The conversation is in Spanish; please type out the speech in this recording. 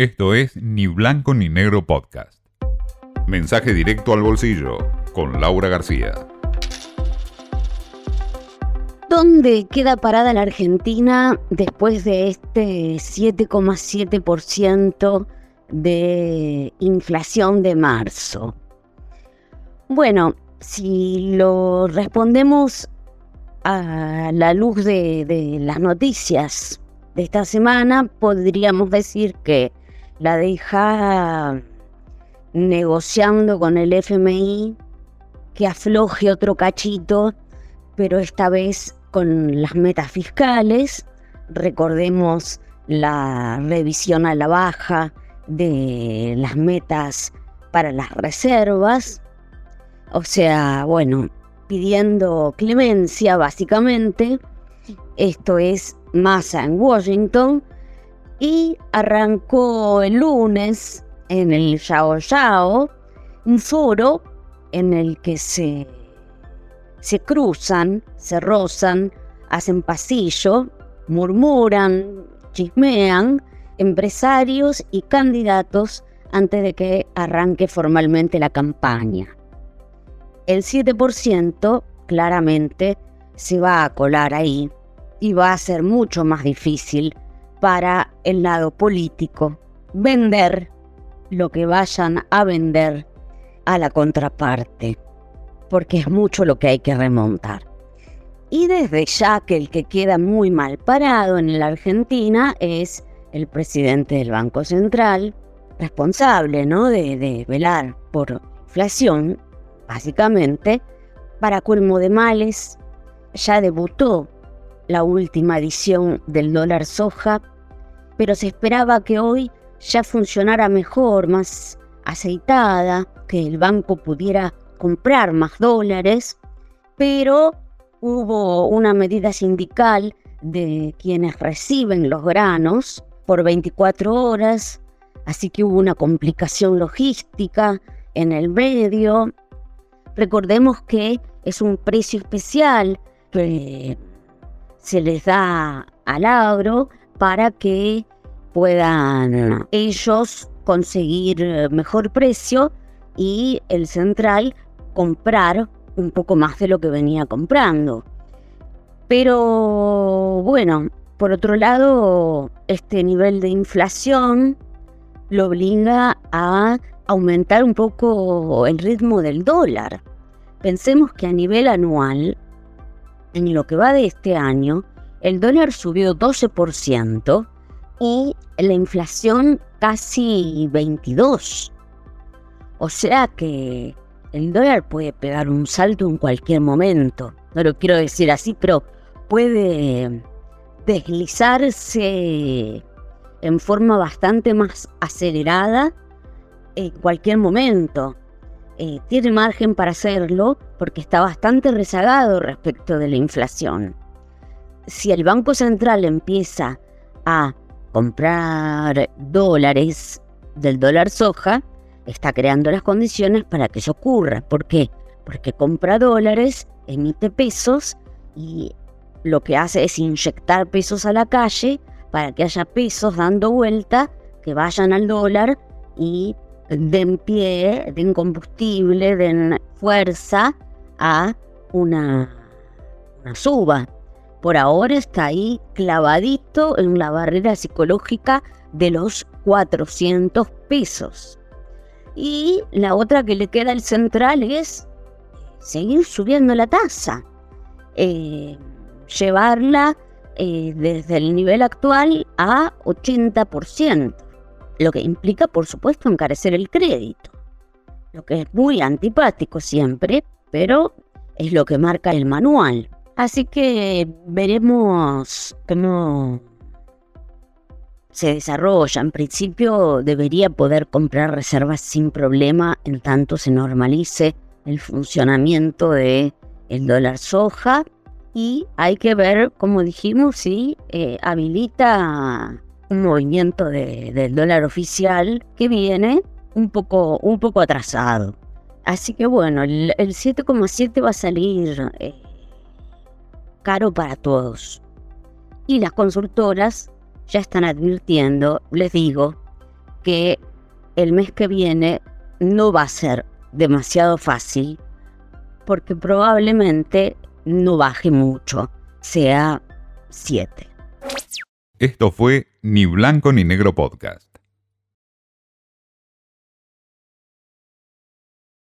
Esto es Ni Blanco ni Negro Podcast. Mensaje directo al bolsillo con Laura García. ¿Dónde queda parada la Argentina después de este 7,7% de inflación de marzo? Bueno, si lo respondemos a la luz de, las noticias de esta semana, podríamos decir que la deja negociando con el FMI que afloje otro cachito, pero esta vez con las metas fiscales. Recordemos la revisión a la baja de las metas para las reservas. O sea, bueno, pidiendo clemencia básicamente. Esto es masa en Washington. Y arrancó el lunes en el Yao Yao un foro en el que se se cruzan, se rozan, hacen pasillo, murmuran, chismean empresarios y candidatos antes de que arranque formalmente la campaña. El 7% claramente se va a colar ahí y va a ser mucho más difícil para el lado político vender lo que vayan a vender a la contraparte porque es mucho lo que hay que remontar. Y desde ya que el que queda muy mal parado en la Argentina es el presidente del Banco Central, responsable ¿no? de, velar por inflación, básicamente, para colmo de males, ya debutó la última edición del dólar soja, pero se esperaba que hoy ya funcionara mejor, más aceitada, que el banco pudiera comprar más dólares, pero hubo una medida sindical de quienes reciben los granos por 24 horas, así que hubo una complicación logística en el medio. Recordemos que es un precio especial se les da al agro para que puedan ellos conseguir mejor precio y el central comprar un poco más de lo que venía comprando. Pero bueno, por otro lado, este nivel de inflación lo obliga a aumentar un poco el ritmo del dólar. Pensemos que a nivel anual, en lo que va de este año, el dólar subió 12% y la inflación casi 22%. O sea que el dólar puede pegar un salto en cualquier momento. No lo quiero decir así, pero puede deslizarse en forma bastante más acelerada en cualquier momento. Eh, tiene margen para hacerlo porque está bastante rezagado respecto de la inflación. Si el Banco Central empieza a comprar dólares del dólar soja, está creando las condiciones para que eso ocurra. ¿Por qué? Porque compra dólares, emite pesos y lo que hace es inyectar pesos a la calle para que haya pesos dando vuelta, que vayan al dólar y den pie, den combustible, den fuerza a una, suba. Por ahora está ahí clavadito en la barrera psicológica de los 400 pesos. Y la otra que le queda al central es seguir subiendo la tasa, eh, llevarla eh, desde el nivel actual a 80%, lo que implica, por supuesto, encarecer el crédito, lo que es muy antipático siempre, pero es lo que marca el manual. Así que veremos cómo se desarrolla. En principio debería poder comprar reservas sin problema en tanto se normalice el funcionamiento de dólar soja y hay que ver, como dijimos, si eh, habilita un movimiento del dólar oficial que viene un poco, un poco atrasado. Así que bueno, el, 7,7 va a salir eh, caro para todos. Y las consultoras ya están advirtiendo, les digo, que el mes que viene no va a ser demasiado fácil porque probablemente no baje mucho, sea 7. Esto fue Ni Blanco ni Negro Podcast.